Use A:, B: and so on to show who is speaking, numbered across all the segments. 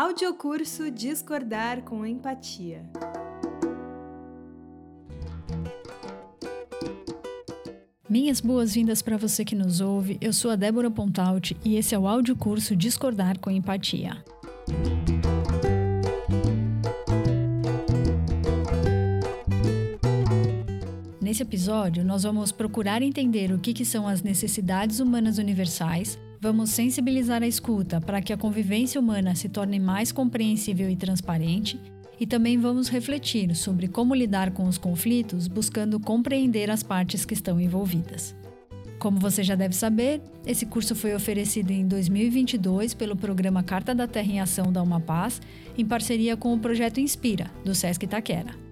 A: Audiocurso Discordar com Empatia.
B: Minhas boas-vindas para você que nos ouve. Eu sou a Débora Pontaut e esse é o audiocurso Discordar com Empatia. Nesse episódio, nós vamos procurar entender o que, que são as necessidades humanas universais, vamos sensibilizar a escuta para que a convivência humana se torne mais compreensível e transparente, e também vamos refletir sobre como lidar com os conflitos buscando compreender as partes que estão envolvidas. Como você já deve saber, esse curso foi oferecido em 2022 pelo programa Carta da Terra em Ação da Uma Paz, em parceria com o projeto Inspira, do Sesc Itaquera.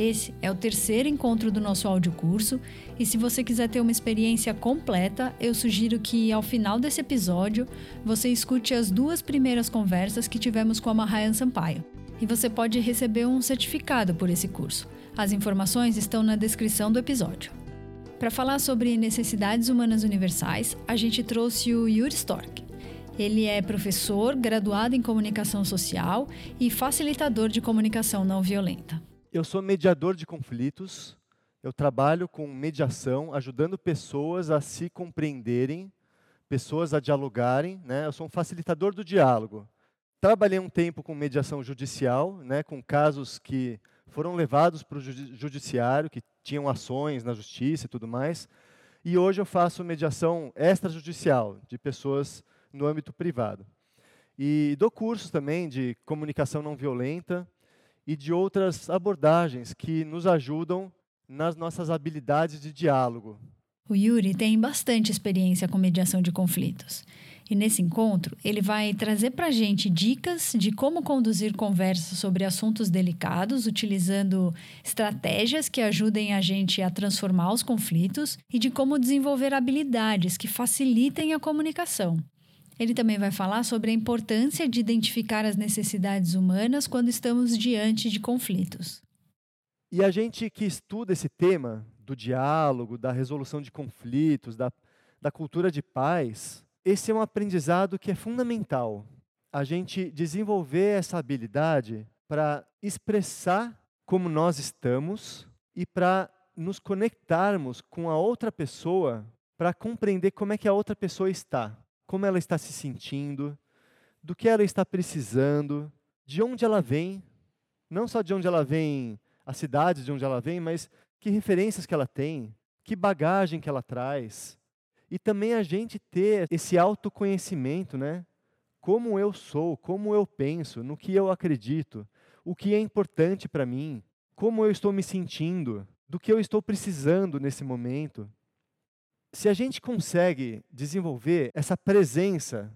B: Esse é o terceiro encontro do nosso audiocurso e se você quiser ter uma experiência completa, eu sugiro que ao final desse episódio você escute as duas primeiras conversas que tivemos com a Mahayan Sampaio e você pode receber um certificado por esse curso. As informações estão na descrição do episódio. Para falar sobre necessidades humanas universais, a gente trouxe o Yuri Stork. Ele é professor, graduado em comunicação social e facilitador de comunicação não violenta.
C: Eu sou mediador de conflitos. Eu trabalho com mediação, ajudando pessoas a se compreenderem, pessoas a dialogarem. Né? Eu sou um facilitador do diálogo. Trabalhei um tempo com mediação judicial, né, com casos que foram levados para o judiciário, que tinham ações na justiça e tudo mais. E hoje eu faço mediação extrajudicial de pessoas no âmbito privado. E dou cursos também de comunicação não violenta e de outras abordagens que nos ajudam nas nossas habilidades de diálogo.
B: O Yuri tem bastante experiência com mediação de conflitos. E nesse encontro, ele vai trazer para a gente dicas de como conduzir conversas sobre assuntos delicados, utilizando estratégias que ajudem a gente a transformar os conflitos e de como desenvolver habilidades que facilitem a comunicação. Ele também vai falar sobre a importância de identificar as necessidades humanas quando estamos diante de conflitos.
C: E a gente que estuda esse tema do diálogo, da resolução de conflitos, da, da cultura de paz, esse é um aprendizado que é fundamental. A gente desenvolver essa habilidade para expressar como nós estamos e para nos conectarmos com a outra pessoa para compreender como é que a outra pessoa está, como ela está se sentindo, do que ela está precisando, de onde ela vem, não só de onde ela vem, a cidade de onde ela vem, mas que referências que ela tem, que bagagem que ela traz, e também a gente ter esse autoconhecimento, né? Como eu sou, como eu penso, no que eu acredito, o que é importante para mim, como eu estou me sentindo, do que eu estou precisando nesse momento. Se a gente consegue desenvolver essa presença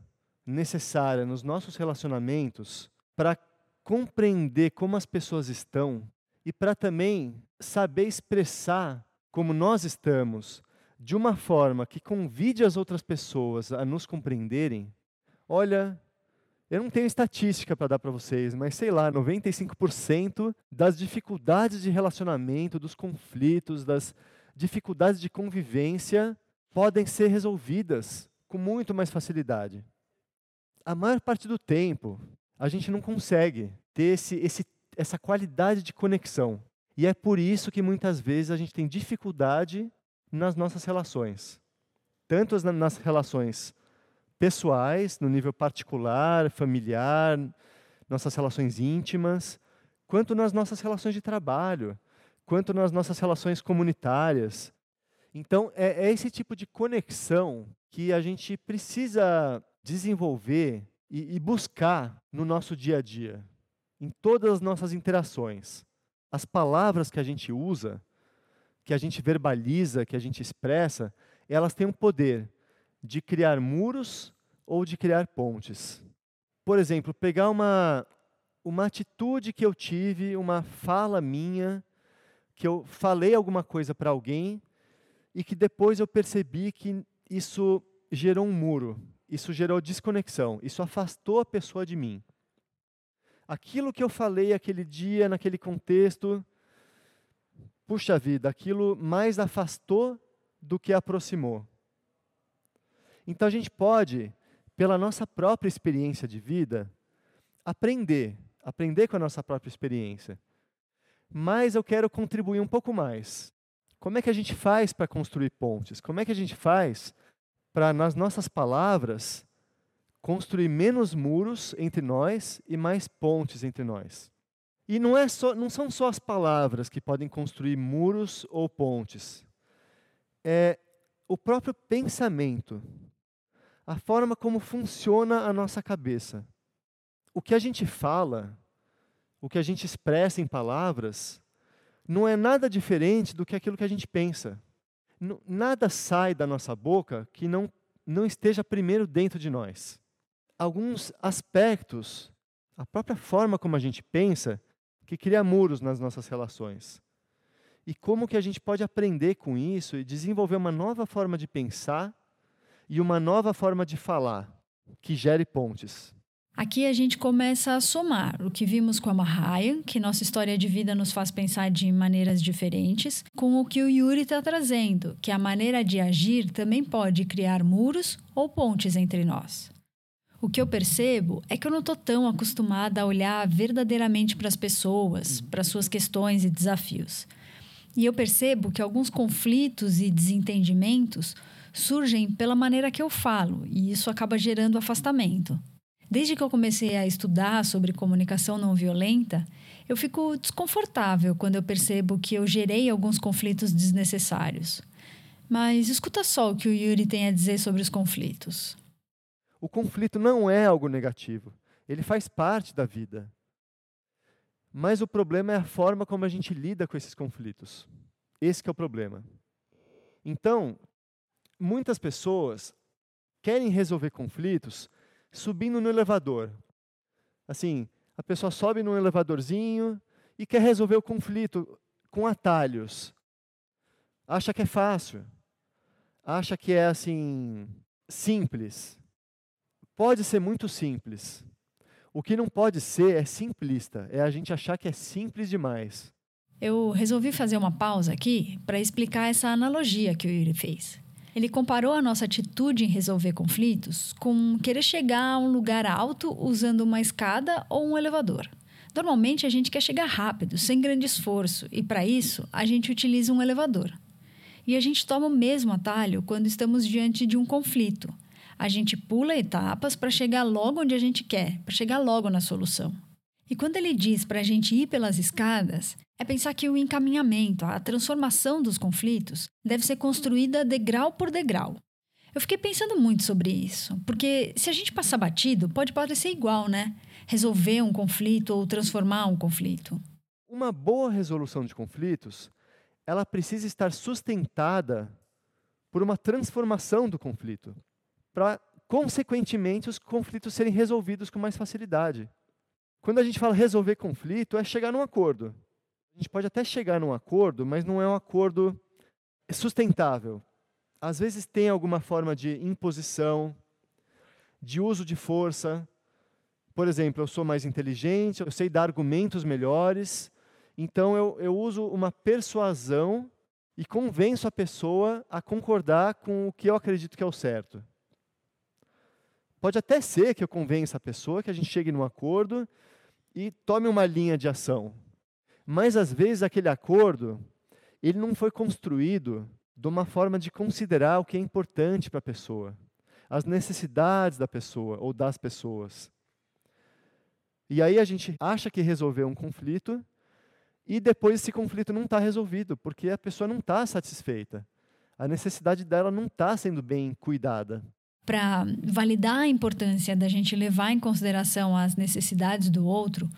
C: necessária nos nossos relacionamentos para compreender como as pessoas estão e para também saber expressar como nós estamos, de uma forma que convide as outras pessoas a nos compreenderem, olha, eu não tenho estatística para dar para vocês, mas sei lá, 95% das dificuldades de relacionamento, dos conflitos, das dificuldades de convivência podem ser resolvidas com muito mais facilidade. A maior parte do tempo, a gente não consegue ter esse, esse, essa qualidade de conexão. E é por isso que muitas vezes a gente tem dificuldade nas nossas relações. Tanto nas relações pessoais, no nível particular, familiar, nossas relações íntimas, quanto nas nossas relações de trabalho, quanto nas nossas relações comunitárias. Então, é, é esse tipo de conexão que a gente precisa desenvolver e, e buscar no nosso dia a dia, em todas as nossas interações. As palavras que a gente usa que a gente verbaliza, que a gente expressa, elas têm o poder de criar muros ou de criar pontes. Por exemplo, pegar uma, uma atitude que eu tive, uma fala minha, que eu falei alguma coisa para alguém e que depois eu percebi que isso gerou um muro, isso gerou desconexão, isso afastou a pessoa de mim. Aquilo que eu falei aquele dia, naquele contexto, puxa vida, aquilo mais afastou do que aproximou. Então a gente pode, pela nossa própria experiência de vida, aprender, aprender com a nossa própria experiência. Mas eu quero contribuir um pouco mais. Como é que a gente faz para construir pontes? Como é que a gente faz para, nas nossas palavras, construir menos muros entre nós e mais pontes entre nós? E não, é só, não são só as palavras que podem construir muros ou pontes. É o próprio pensamento, a forma como funciona a nossa cabeça. O que a gente fala, o que a gente expressa em palavras, não é nada diferente do que aquilo que a gente pensa. Nada sai da nossa boca que não, não esteja primeiro dentro de nós. Alguns aspectos, a própria forma como a gente pensa, que cria muros nas nossas relações. E como que a gente pode aprender com isso e desenvolver uma nova forma de pensar e uma nova forma de falar que gere pontes.
B: Aqui a gente começa a somar o que vimos com a Mahaya, que nossa história de vida nos faz pensar de maneiras diferentes, com o que o Yuri está trazendo, que a maneira de agir também pode criar muros ou pontes entre nós. O que eu percebo é que eu não estou tão acostumada a olhar verdadeiramente para as pessoas, para suas questões e desafios. E eu percebo que alguns conflitos e desentendimentos surgem pela maneira que eu falo, e isso acaba gerando afastamento. Desde que eu comecei a estudar sobre comunicação não violenta, eu fico desconfortável quando eu percebo que eu gerei alguns conflitos desnecessários. Mas escuta só o que o Yuri tem a dizer sobre os conflitos.
C: O conflito não é algo negativo. Ele faz parte da vida. Mas o problema é a forma como a gente lida com esses conflitos. Esse é o problema. Então, muitas pessoas querem resolver conflitos subindo no elevador. Assim, a pessoa sobe num elevadorzinho e quer resolver o conflito com atalhos. Acha que é fácil. Acha que é assim simples. Pode ser muito simples. O que não pode ser é simplista, é a gente achar que é simples demais.
B: Eu resolvi fazer uma pausa aqui para explicar essa analogia que o Yuri fez. Ele comparou a nossa atitude em resolver conflitos com querer chegar a um lugar alto usando uma escada ou um elevador. Normalmente a gente quer chegar rápido, sem grande esforço, e para isso a gente utiliza um elevador. E a gente toma o mesmo atalho quando estamos diante de um conflito. A gente pula etapas para chegar logo onde a gente quer, para chegar logo na solução. E quando ele diz para a gente ir pelas escadas, é pensar que o encaminhamento, a transformação dos conflitos, deve ser construída degrau por degrau. Eu fiquei pensando muito sobre isso, porque se a gente passar batido, pode parecer igual, né? Resolver um conflito ou transformar um conflito.
C: Uma boa resolução de conflitos, ela precisa estar sustentada por uma transformação do conflito, para consequentemente os conflitos serem resolvidos com mais facilidade. Quando a gente fala resolver conflito, é chegar num acordo. A gente pode até chegar num acordo, mas não é um acordo sustentável. Às vezes tem alguma forma de imposição, de uso de força. Por exemplo, eu sou mais inteligente, eu sei dar argumentos melhores, então eu, eu uso uma persuasão e convenço a pessoa a concordar com o que eu acredito que é o certo. Pode até ser que eu convença a pessoa que a gente chegue num acordo e tome uma linha de ação. Mas às vezes aquele acordo, ele não foi construído de uma forma de considerar o que é importante para a pessoa, as necessidades da pessoa ou das pessoas. E aí a gente acha que resolveu um conflito e depois esse conflito não está resolvido, porque a pessoa não está satisfeita. A necessidade dela não está sendo bem cuidada.
B: Para validar a importância da gente levar em consideração as necessidades do outro,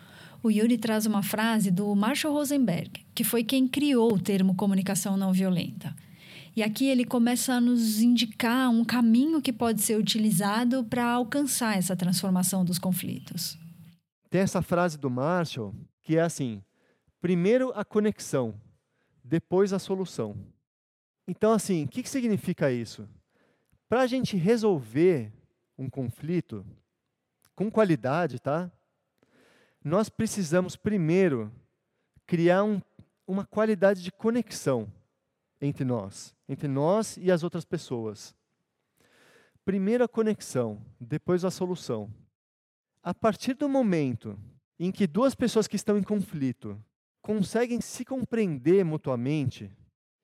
B: o Yuri traz uma frase do Marshall Rosenberg, que foi quem criou o termo comunicação não violenta. E aqui ele começa a nos indicar um caminho que pode ser utilizado para alcançar essa transformação dos conflitos.
C: Tem essa frase do Marshall que é assim: primeiro a conexão, depois a solução. Então, assim, o que, que significa isso? Para a gente resolver um conflito com qualidade, tá? Nós precisamos primeiro criar um, uma qualidade de conexão entre nós, entre nós e as outras pessoas. Primeiro a conexão, depois a solução. a partir do momento em que duas pessoas que estão em conflito conseguem se compreender mutuamente,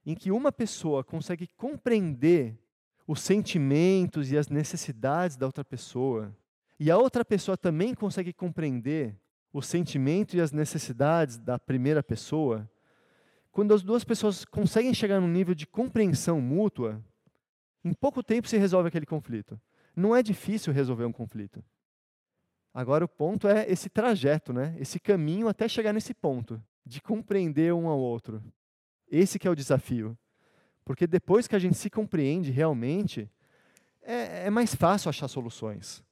C: em que uma pessoa consegue compreender os sentimentos e as necessidades da outra pessoa, e a outra pessoa também consegue compreender os sentimentos e as necessidades da primeira pessoa, quando as duas pessoas conseguem chegar num nível de compreensão mútua, em pouco tempo se resolve aquele conflito. Não é difícil resolver um conflito. Agora o ponto é esse trajeto, né? Esse caminho até chegar nesse ponto de compreender um ao outro. Esse que é o desafio. Porque depois que a gente se compreende realmente, é, é mais fácil achar soluções.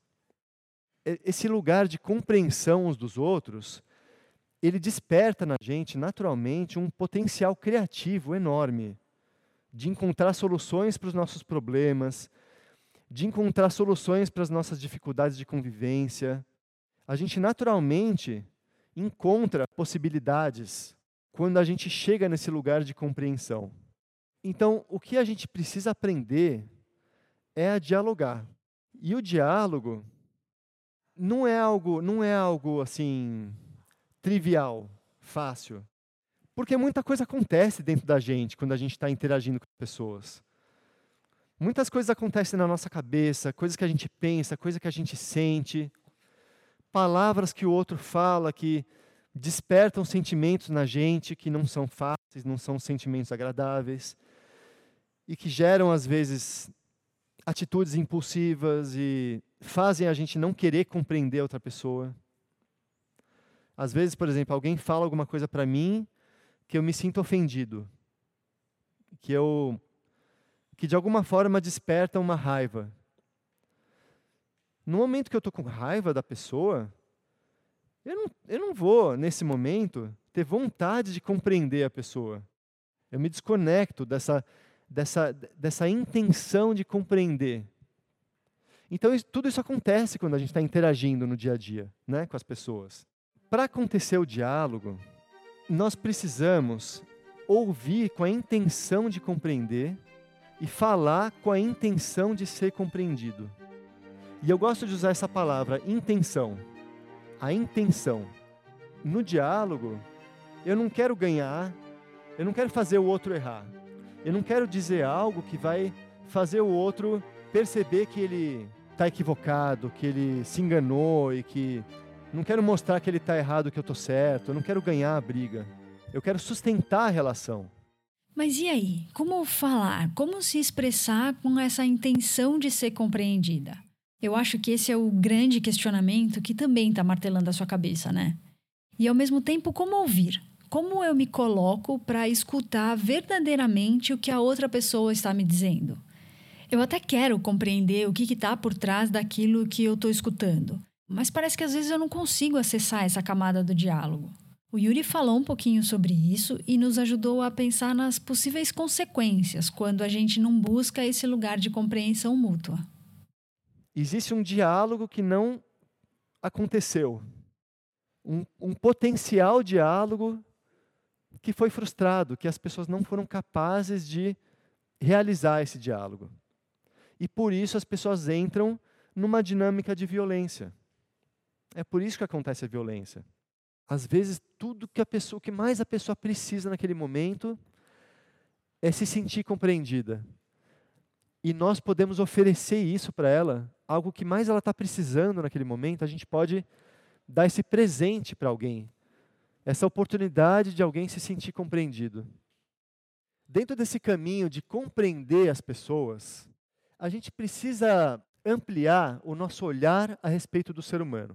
C: Esse lugar de compreensão uns dos outros, ele desperta na gente, naturalmente, um potencial criativo enorme de encontrar soluções para os nossos problemas, de encontrar soluções para as nossas dificuldades de convivência. A gente naturalmente encontra possibilidades quando a gente chega nesse lugar de compreensão. Então, o que a gente precisa aprender é a dialogar. E o diálogo não é algo, não é algo assim trivial, fácil. Porque muita coisa acontece dentro da gente quando a gente está interagindo com pessoas. Muitas coisas acontecem na nossa cabeça, coisas que a gente pensa, coisas que a gente sente, palavras que o outro fala que despertam sentimentos na gente que não são fáceis, não são sentimentos agradáveis e que geram às vezes atitudes impulsivas e fazem a gente não querer compreender outra pessoa. Às vezes, por exemplo, alguém fala alguma coisa para mim que eu me sinto ofendido, que eu que de alguma forma desperta uma raiva. No momento que eu estou com raiva da pessoa, eu não, eu não vou, nesse momento, ter vontade de compreender a pessoa. Eu me desconecto dessa, dessa, dessa intenção de compreender. Então, isso, tudo isso acontece quando a gente está interagindo no dia a dia né, com as pessoas. Para acontecer o diálogo, nós precisamos ouvir com a intenção de compreender e falar com a intenção de ser compreendido. E eu gosto de usar essa palavra, intenção. A intenção. No diálogo, eu não quero ganhar, eu não quero fazer o outro errar. Eu não quero dizer algo que vai fazer o outro perceber que ele está equivocado, que ele se enganou e que. Não quero mostrar que ele está errado, que eu estou certo. Eu não quero ganhar a briga. Eu quero sustentar a relação.
B: Mas e aí? Como falar? Como se expressar com essa intenção de ser compreendida? Eu acho que esse é o grande questionamento que também está martelando a sua cabeça, né? E ao mesmo tempo, como ouvir? Como eu me coloco para escutar verdadeiramente o que a outra pessoa está me dizendo? Eu até quero compreender o que está por trás daquilo que eu estou escutando, mas parece que às vezes eu não consigo acessar essa camada do diálogo. O Yuri falou um pouquinho sobre isso e nos ajudou a pensar nas possíveis consequências quando a gente não busca esse lugar de compreensão mútua.
C: Existe um diálogo que não aconteceu. Um, um potencial diálogo que foi frustrado, que as pessoas não foram capazes de realizar esse diálogo. E por isso as pessoas entram numa dinâmica de violência. É por isso que acontece a violência. Às vezes, tudo que a pessoa, o que mais a pessoa precisa naquele momento é se sentir compreendida. E nós podemos oferecer isso para ela, algo que mais ela está precisando naquele momento, a gente pode dar esse presente para alguém, essa oportunidade de alguém se sentir compreendido. Dentro desse caminho de compreender as pessoas, a gente precisa ampliar o nosso olhar a respeito do ser humano.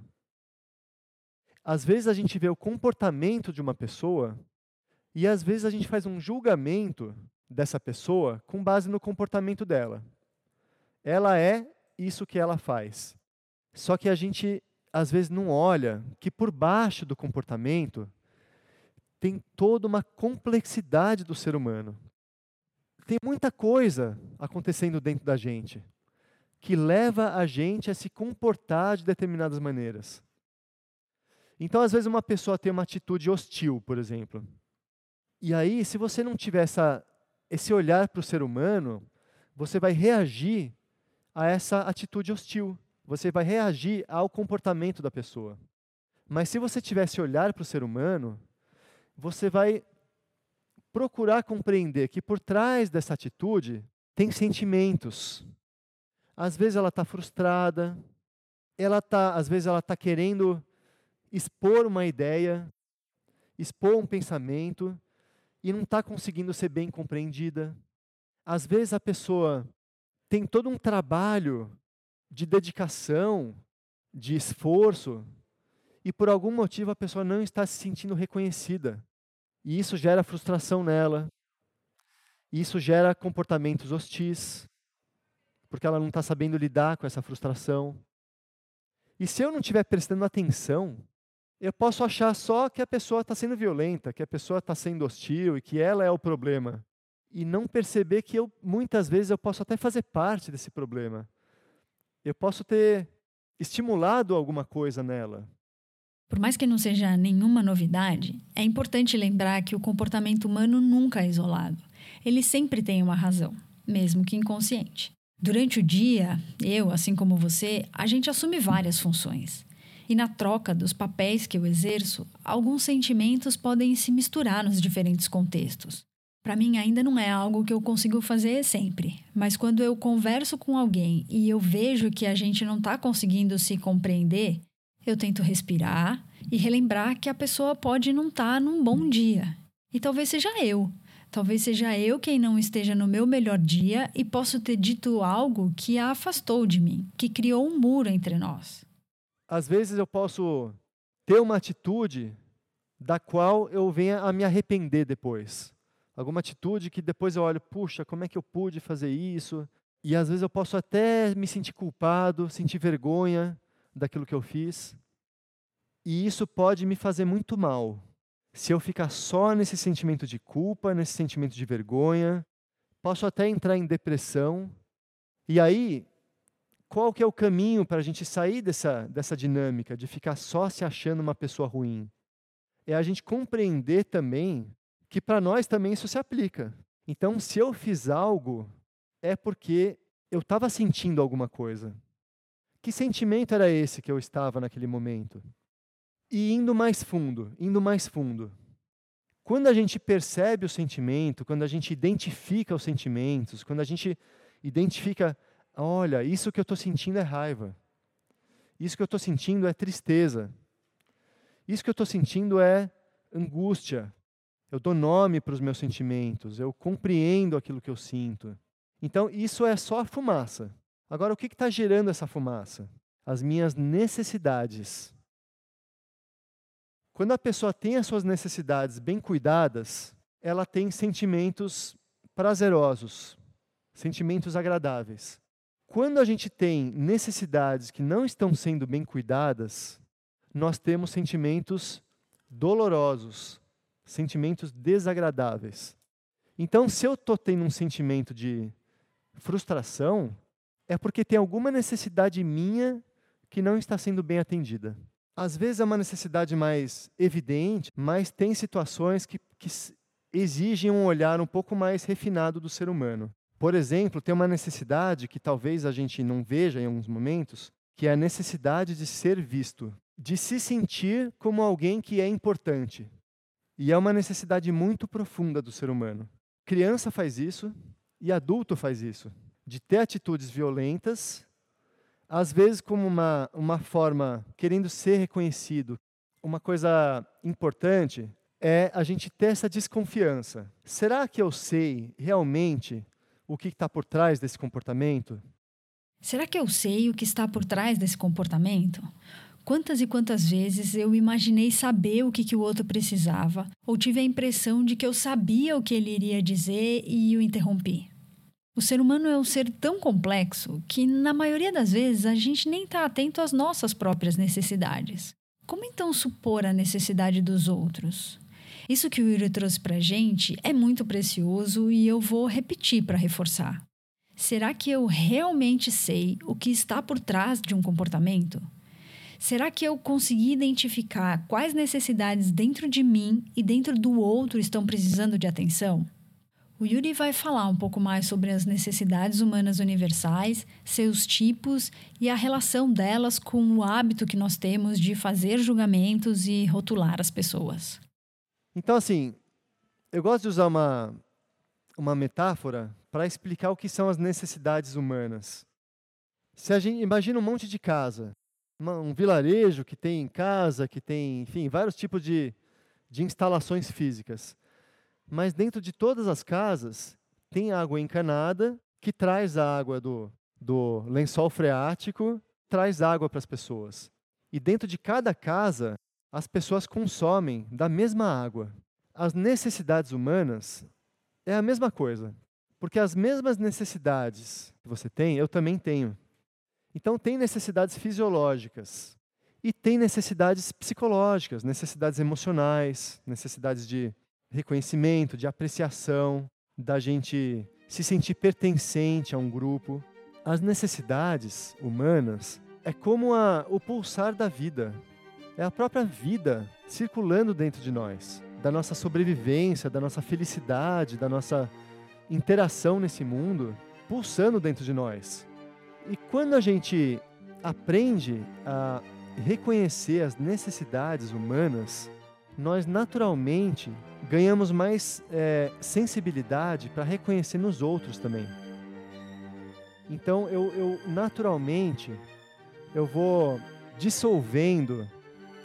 C: Às vezes a gente vê o comportamento de uma pessoa e às vezes a gente faz um julgamento dessa pessoa com base no comportamento dela. Ela é isso que ela faz. Só que a gente às vezes não olha que por baixo do comportamento tem toda uma complexidade do ser humano. Tem muita coisa acontecendo dentro da gente que leva a gente a se comportar de determinadas maneiras. Então, às vezes, uma pessoa tem uma atitude hostil, por exemplo. E aí, se você não tiver essa, esse olhar para o ser humano, você vai reagir a essa atitude hostil. você vai reagir ao comportamento da pessoa. Mas se você tivesse olhar para o ser humano, você vai procurar compreender que por trás dessa atitude tem sentimentos. Às vezes ela está frustrada, ela tá, às vezes ela está querendo expor uma ideia, expor um pensamento e não está conseguindo ser bem compreendida. Às vezes a pessoa tem todo um trabalho de dedicação, de esforço, e por algum motivo a pessoa não está se sentindo reconhecida. E isso gera frustração nela. Isso gera comportamentos hostis, porque ela não está sabendo lidar com essa frustração. E se eu não estiver prestando atenção, eu posso achar só que a pessoa está sendo violenta, que a pessoa está sendo hostil e que ela é o problema. E não perceber que eu, muitas vezes, eu posso até fazer parte desse problema. Eu posso ter estimulado alguma coisa nela.
B: Por mais que não seja nenhuma novidade, é importante lembrar que o comportamento humano nunca é isolado. Ele sempre tem uma razão, mesmo que inconsciente. Durante o dia, eu, assim como você, a gente assume várias funções. E na troca dos papéis que eu exerço, alguns sentimentos podem se misturar nos diferentes contextos. Para mim, ainda não é algo que eu consigo fazer sempre, mas quando eu converso com alguém e eu vejo que a gente não está conseguindo se compreender, eu tento respirar e relembrar que a pessoa pode não estar tá num bom dia. E talvez seja eu. Talvez seja eu quem não esteja no meu melhor dia e posso ter dito algo que a afastou de mim, que criou um muro entre nós
C: às vezes eu posso ter uma atitude da qual eu venha a me arrepender depois. Alguma atitude que depois eu olho, puxa, como é que eu pude fazer isso? E às vezes eu posso até me sentir culpado, sentir vergonha daquilo que eu fiz. E isso pode me fazer muito mal. Se eu ficar só nesse sentimento de culpa, nesse sentimento de vergonha, posso até entrar em depressão. E aí, qual que é o caminho para a gente sair dessa, dessa dinâmica de ficar só se achando uma pessoa ruim? É a gente compreender também que para nós também isso se aplica. Então, se eu fiz algo, é porque eu estava sentindo alguma coisa. Que sentimento era esse que eu estava naquele momento? E indo mais fundo, indo mais fundo. Quando a gente percebe o sentimento, quando a gente identifica os sentimentos, quando a gente identifica Olha, isso que eu estou sentindo é raiva. Isso que eu estou sentindo é tristeza. Isso que eu estou sentindo é angústia. Eu dou nome para os meus sentimentos. Eu compreendo aquilo que eu sinto. Então, isso é só fumaça. Agora, o que está gerando essa fumaça? As minhas necessidades. Quando a pessoa tem as suas necessidades bem cuidadas, ela tem sentimentos prazerosos, sentimentos agradáveis. Quando a gente tem necessidades que não estão sendo bem cuidadas, nós temos sentimentos dolorosos, sentimentos desagradáveis. Então, se eu estou tendo um sentimento de frustração, é porque tem alguma necessidade minha que não está sendo bem atendida. Às vezes é uma necessidade mais evidente, mas tem situações que, que exigem um olhar um pouco mais refinado do ser humano. Por exemplo, tem uma necessidade que talvez a gente não veja em alguns momentos, que é a necessidade de ser visto, de se sentir como alguém que é importante. E é uma necessidade muito profunda do ser humano. Criança faz isso e adulto faz isso, de ter atitudes violentas, às vezes como uma, uma forma querendo ser reconhecido. Uma coisa importante é a gente ter essa desconfiança. Será que eu sei realmente o que está por trás desse comportamento?
B: Será que eu sei o que está por trás desse comportamento? Quantas e quantas vezes eu imaginei saber o que, que o outro precisava, ou tive a impressão de que eu sabia o que ele iria dizer e o interrompi? O ser humano é um ser tão complexo que, na maioria das vezes, a gente nem está atento às nossas próprias necessidades. Como então supor a necessidade dos outros? Isso que o Yuri trouxe para a gente é muito precioso e eu vou repetir para reforçar. Será que eu realmente sei o que está por trás de um comportamento? Será que eu consegui identificar quais necessidades dentro de mim e dentro do outro estão precisando de atenção? O Yuri vai falar um pouco mais sobre as necessidades humanas universais, seus tipos e a relação delas com o hábito que nós temos de fazer julgamentos e rotular as pessoas.
C: Então, assim, eu gosto de usar uma, uma metáfora para explicar o que são as necessidades humanas. Se a gente imagina um monte de casa, uma, um vilarejo que tem casa, que tem, enfim, vários tipos de, de instalações físicas. Mas dentro de todas as casas tem água encanada que traz a água do, do lençol freático, traz água para as pessoas. E dentro de cada casa, as pessoas consomem da mesma água. As necessidades humanas é a mesma coisa. Porque as mesmas necessidades que você tem, eu também tenho. Então, tem necessidades fisiológicas e tem necessidades psicológicas, necessidades emocionais, necessidades de reconhecimento, de apreciação, da gente se sentir pertencente a um grupo. As necessidades humanas é como a, o pulsar da vida, é a própria vida circulando dentro de nós, da nossa sobrevivência, da nossa felicidade, da nossa interação nesse mundo, pulsando dentro de nós. E quando a gente aprende a reconhecer as necessidades humanas, nós naturalmente ganhamos mais é, sensibilidade para reconhecer nos outros também. Então eu, eu naturalmente eu vou dissolvendo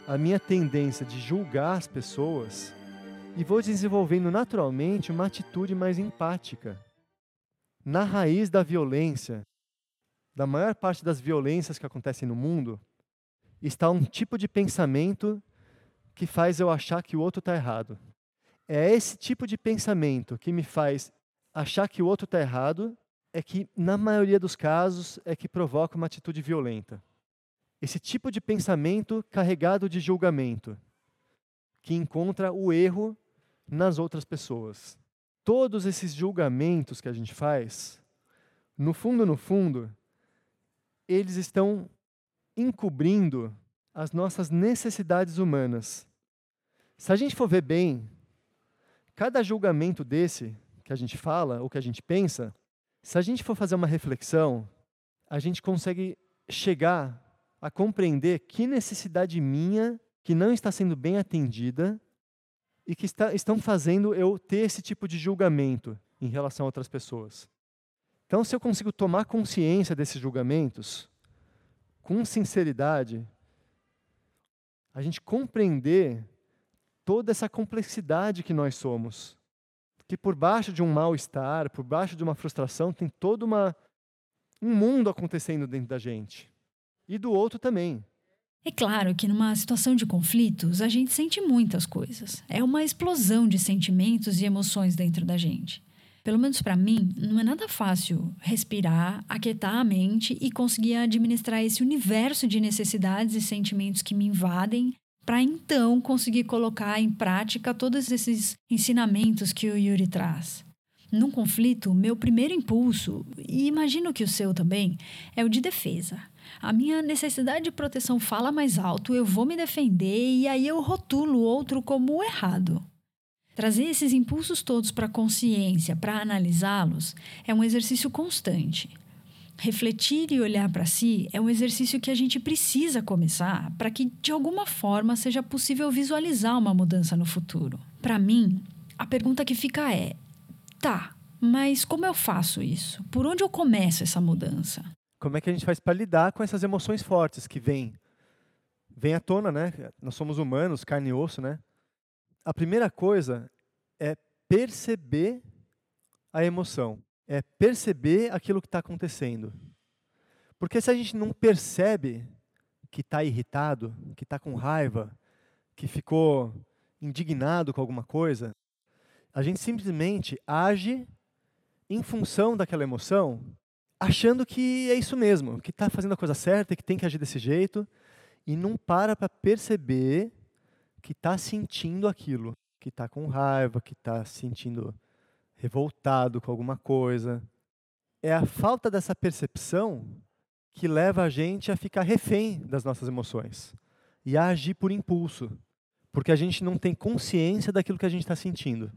C: a minha tendência de julgar as pessoas e vou desenvolvendo naturalmente uma atitude mais empática. Na raiz da violência, da maior parte das violências que acontecem no mundo, está um tipo de pensamento que faz eu achar que o outro está errado. É esse tipo de pensamento que me faz achar que o outro está errado, é que, na maioria dos casos, é que provoca uma atitude violenta. Esse tipo de pensamento carregado de julgamento, que encontra o erro nas outras pessoas. Todos esses julgamentos que a gente faz, no fundo, no fundo, eles estão encobrindo as nossas necessidades humanas. Se a gente for ver bem, cada julgamento desse que a gente fala ou que a gente pensa, se a gente for fazer uma reflexão, a gente consegue chegar a compreender que necessidade minha que não está sendo bem atendida e que está, estão fazendo eu ter esse tipo de julgamento em relação a outras pessoas. Então, se eu consigo tomar consciência desses julgamentos, com sinceridade, a gente compreender toda essa complexidade que nós somos. Que por baixo de um mal-estar, por baixo de uma frustração, tem todo uma, um mundo acontecendo dentro da gente. E do outro também.
B: É claro que numa situação de conflitos, a gente sente muitas coisas. É uma explosão de sentimentos e emoções dentro da gente. Pelo menos para mim, não é nada fácil respirar, aquietar a mente e conseguir administrar esse universo de necessidades e sentimentos que me invadem para então conseguir colocar em prática todos esses ensinamentos que o Yuri traz. Num conflito, meu primeiro impulso, e imagino que o seu também, é o de defesa. A minha necessidade de proteção fala mais alto, eu vou me defender e aí eu rotulo o outro como errado. Trazer esses impulsos todos para a consciência, para analisá-los, é um exercício constante. Refletir e olhar para si é um exercício que a gente precisa começar para que, de alguma forma, seja possível visualizar uma mudança no futuro. Para mim, a pergunta que fica é: tá, mas como eu faço isso? Por onde eu começo essa mudança?
C: Como é que a gente faz para lidar com essas emoções fortes que vêm? Vêm à tona, né? Nós somos humanos, carne e osso, né? a primeira coisa é perceber a emoção, é perceber aquilo que está acontecendo. Porque se a gente não percebe que está irritado, que está com raiva, que ficou indignado com alguma coisa, a gente simplesmente age em função daquela emoção, achando que é isso mesmo, que está fazendo a coisa certa, que tem que agir desse jeito, e não para para perceber que está sentindo aquilo, que está com raiva, que está se sentindo revoltado com alguma coisa. É a falta dessa percepção que leva a gente a ficar refém das nossas emoções e a agir por impulso, porque a gente não tem consciência daquilo que a gente está sentindo.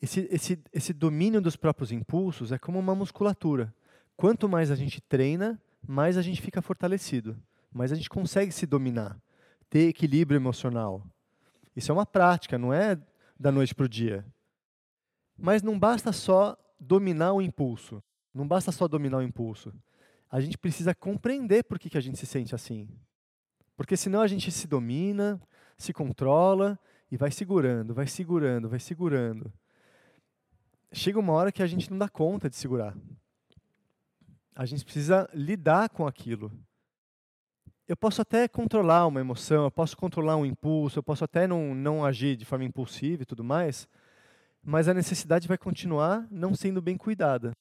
C: esse, esse, esse domínio dos próprios impulsos é como uma musculatura. Quanto mais a gente treina, mais a gente fica fortalecido, mais a gente consegue se dominar, ter equilíbrio emocional. Isso é uma prática, não é da noite para o dia. Mas não basta só dominar o impulso. Não basta só dominar o impulso. A gente precisa compreender por que, que a gente se sente assim. Porque senão a gente se domina, se controla e vai segurando, vai segurando, vai segurando. Chega uma hora que a gente não dá conta de segurar. A gente precisa lidar com aquilo. Eu posso até controlar uma emoção, eu posso controlar um impulso, eu posso até não, não agir de forma impulsiva e tudo mais, mas a necessidade vai continuar não sendo bem cuidada.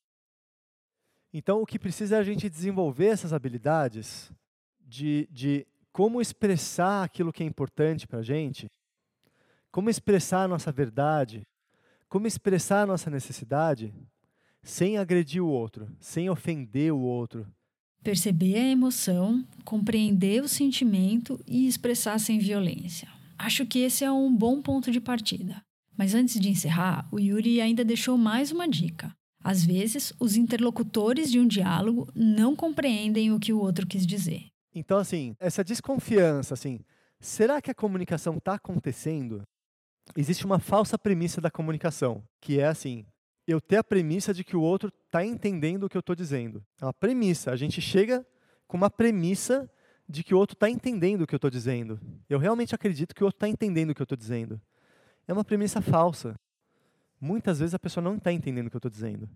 C: Então, o que precisa é a gente desenvolver essas habilidades de, de como expressar aquilo que é importante para a gente, como expressar a nossa verdade, como expressar a nossa necessidade sem agredir o outro, sem ofender o outro.
B: Perceber a emoção, compreender o sentimento e expressar sem violência. Acho que esse é um bom ponto de partida. Mas antes de encerrar, o Yuri ainda deixou mais uma dica. Às vezes, os interlocutores de um diálogo não compreendem o que o outro quis dizer.
C: Então, assim, essa desconfiança, assim, será que a comunicação está acontecendo? Existe uma falsa premissa da comunicação, que é assim: eu ter a premissa de que o outro está entendendo o que eu estou dizendo. É uma premissa. A gente chega com uma premissa de que o outro está entendendo o que eu estou dizendo. Eu realmente acredito que o outro está entendendo o que eu estou dizendo. É uma premissa falsa. Muitas vezes a pessoa não está entendendo o que eu estou dizendo.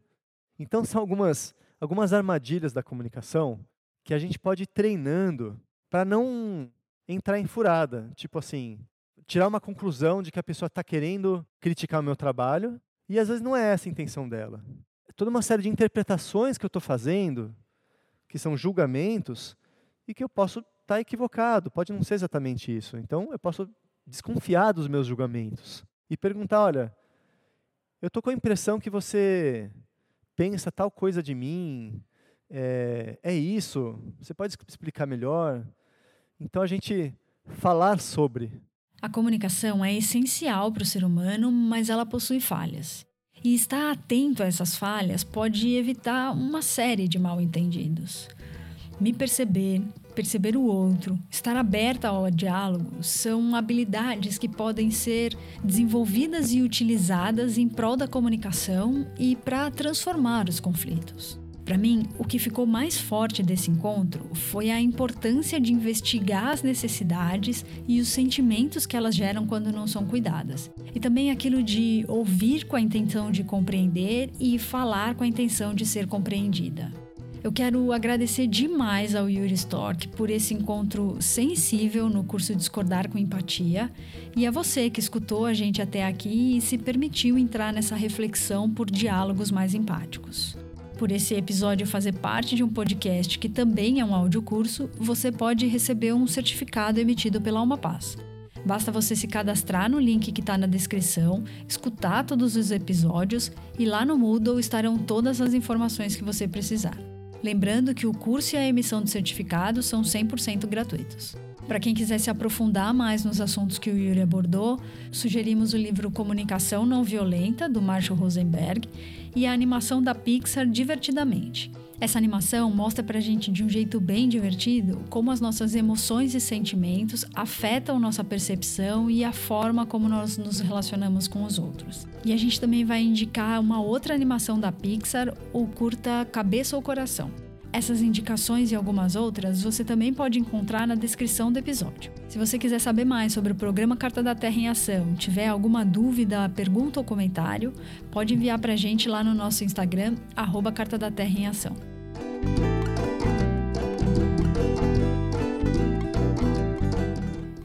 C: Então, são algumas, algumas armadilhas da comunicação que a gente pode ir treinando para não entrar em furada. Tipo assim, tirar uma conclusão de que a pessoa está querendo criticar o meu trabalho e às vezes não é essa a intenção dela. É toda uma série de interpretações que eu estou fazendo, que são julgamentos, e que eu posso estar tá equivocado, pode não ser exatamente isso. Então, eu posso desconfiar dos meus julgamentos e perguntar: olha, eu estou com a impressão que você pensa tal coisa de mim, é, é isso, você pode explicar melhor? Então a gente falar sobre.
B: A comunicação é essencial para o ser humano, mas ela possui falhas. E estar atento a essas falhas pode evitar uma série de mal-entendidos. Me perceber, perceber o outro, estar aberta ao diálogo são habilidades que podem ser desenvolvidas e utilizadas em prol da comunicação e para transformar os conflitos. Para mim, o que ficou mais forte desse encontro foi a importância de investigar as necessidades e os sentimentos que elas geram quando não são cuidadas. E também aquilo de ouvir com a intenção de compreender e falar com a intenção de ser compreendida. Eu quero agradecer demais ao Yuri Stork por esse encontro sensível no curso Discordar com Empatia e a você que escutou a gente até aqui e se permitiu entrar nessa reflexão por diálogos mais empáticos. Por esse episódio fazer parte de um podcast que também é um audiocurso, você pode receber um certificado emitido pela Alma Paz. Basta você se cadastrar no link que está na descrição, escutar todos os episódios e lá no Moodle estarão todas as informações que você precisar. Lembrando que o curso e a emissão do certificado são 100% gratuitos. Para quem quiser se aprofundar mais nos assuntos que o Yuri abordou, sugerimos o livro Comunicação Não Violenta, do Marshall Rosenberg, e a animação da Pixar Divertidamente. Essa animação mostra pra gente de um jeito bem divertido como as nossas emoções e sentimentos afetam nossa percepção e a forma como nós nos relacionamos com os outros. E a gente também vai indicar uma outra animação da Pixar, o curta Cabeça ou Coração. Essas indicações e algumas outras você também pode encontrar na descrição do episódio. Se você quiser saber mais sobre o programa Carta da Terra em Ação, tiver alguma dúvida, pergunta ou comentário, pode enviar para a gente lá no nosso Instagram, arroba Carta da Terra em Ação.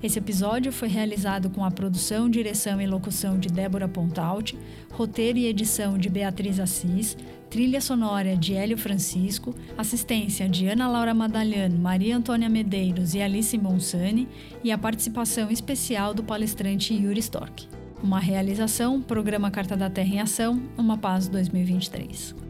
B: Esse episódio foi realizado com a produção, direção e locução de Débora Pontaut, roteiro e edição de Beatriz Assis, trilha sonora de Hélio Francisco, assistência de Ana Laura Madalhano, Maria Antônia Medeiros e Alice Monsani e a participação especial do palestrante Yuri Stork. Uma realização, Programa Carta da Terra em Ação, Uma Paz 2023.